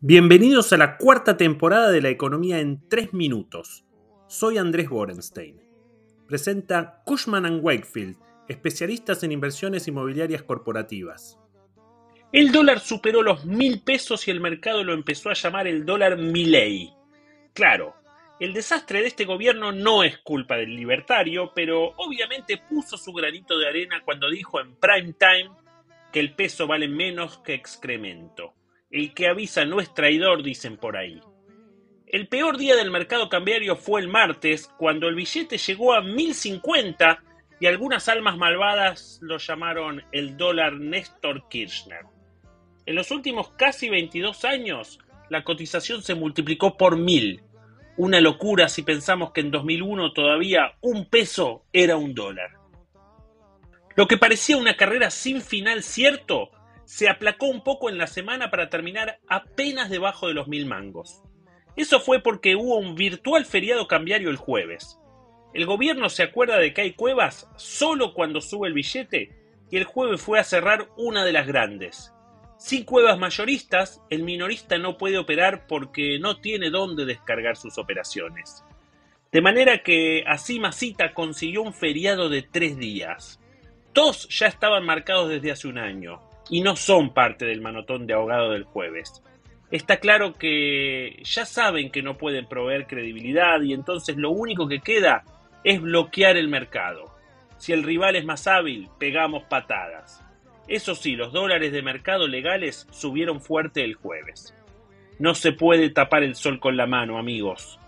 Bienvenidos a la cuarta temporada de La Economía en 3 minutos. Soy Andrés Borenstein. Presenta Cushman ⁇ Wakefield, especialistas en inversiones inmobiliarias corporativas. El dólar superó los mil pesos y el mercado lo empezó a llamar el dólar Milley. Claro, el desastre de este gobierno no es culpa del libertario, pero obviamente puso su granito de arena cuando dijo en prime time que el peso vale menos que excremento. El que avisa no es traidor, dicen por ahí. El peor día del mercado cambiario fue el martes, cuando el billete llegó a 1050 y algunas almas malvadas lo llamaron el dólar Néstor Kirchner. En los últimos casi 22 años, la cotización se multiplicó por mil. Una locura si pensamos que en 2001 todavía un peso era un dólar. Lo que parecía una carrera sin final cierto, se aplacó un poco en la semana para terminar apenas debajo de los mil mangos. Eso fue porque hubo un virtual feriado cambiario el jueves. El gobierno se acuerda de que hay cuevas solo cuando sube el billete y el jueves fue a cerrar una de las grandes. Sin cuevas mayoristas, el minorista no puede operar porque no tiene dónde descargar sus operaciones. De manera que así Masita consiguió un feriado de tres días. Dos ya estaban marcados desde hace un año y no son parte del manotón de ahogado del jueves. Está claro que ya saben que no pueden proveer credibilidad y entonces lo único que queda es bloquear el mercado. Si el rival es más hábil, pegamos patadas. Eso sí, los dólares de mercado legales subieron fuerte el jueves. No se puede tapar el sol con la mano, amigos.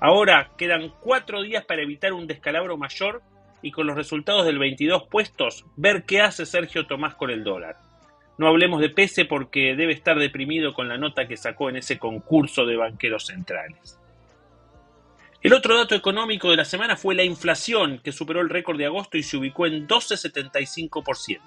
Ahora quedan cuatro días para evitar un descalabro mayor y con los resultados del 22 puestos, ver qué hace Sergio Tomás con el dólar. No hablemos de Pese porque debe estar deprimido con la nota que sacó en ese concurso de banqueros centrales. El otro dato económico de la semana fue la inflación, que superó el récord de agosto y se ubicó en 12,75%.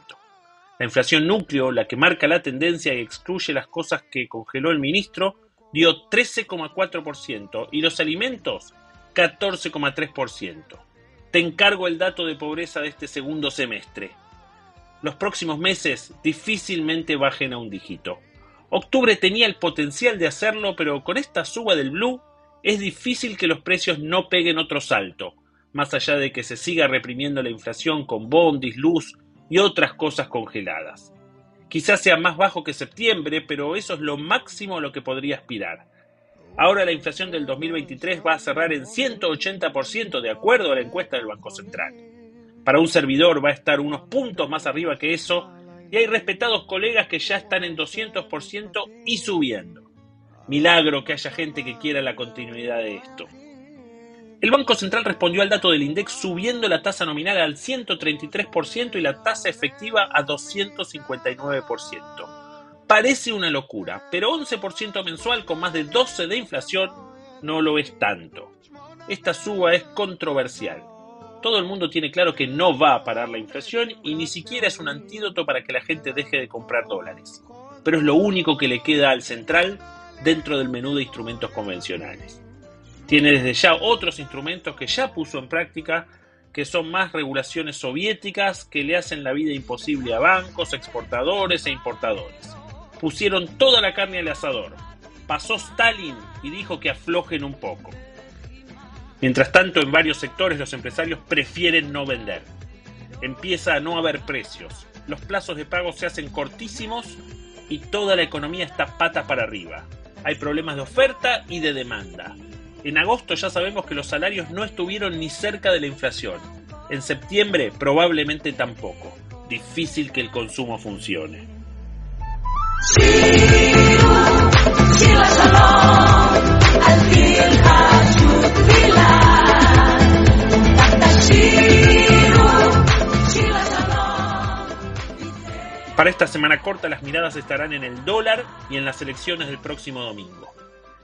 La inflación núcleo, la que marca la tendencia y excluye las cosas que congeló el ministro, dio 13,4% y los alimentos 14,3%. Te encargo el dato de pobreza de este segundo semestre. Los próximos meses difícilmente bajen a un dígito. Octubre tenía el potencial de hacerlo, pero con esta suba del blue es difícil que los precios no peguen otro salto, más allá de que se siga reprimiendo la inflación con bondis, luz y otras cosas congeladas. Quizás sea más bajo que septiembre, pero eso es lo máximo a lo que podría aspirar. Ahora la inflación del 2023 va a cerrar en 180% de acuerdo a la encuesta del Banco Central. Para un servidor va a estar unos puntos más arriba que eso y hay respetados colegas que ya están en 200% y subiendo. Milagro que haya gente que quiera la continuidad de esto. El Banco Central respondió al dato del INDEX subiendo la tasa nominal al 133% y la tasa efectiva a 259%. Parece una locura, pero 11% mensual con más de 12 de inflación no lo es tanto. Esta suba es controversial. Todo el mundo tiene claro que no va a parar la inflación y ni siquiera es un antídoto para que la gente deje de comprar dólares. Pero es lo único que le queda al central dentro del menú de instrumentos convencionales. Tiene desde ya otros instrumentos que ya puso en práctica, que son más regulaciones soviéticas que le hacen la vida imposible a bancos, exportadores e importadores. Pusieron toda la carne al asador. Pasó Stalin y dijo que aflojen un poco. Mientras tanto, en varios sectores los empresarios prefieren no vender. Empieza a no haber precios. Los plazos de pago se hacen cortísimos y toda la economía está patas para arriba. Hay problemas de oferta y de demanda. En agosto ya sabemos que los salarios no estuvieron ni cerca de la inflación. En septiembre probablemente tampoco. Difícil que el consumo funcione. Para esta semana corta las miradas estarán en el dólar y en las elecciones del próximo domingo.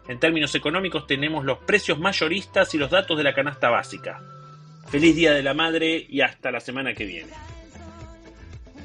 En términos económicos tenemos los precios mayoristas y los datos de la canasta básica. Feliz Día de la Madre y hasta la semana que viene.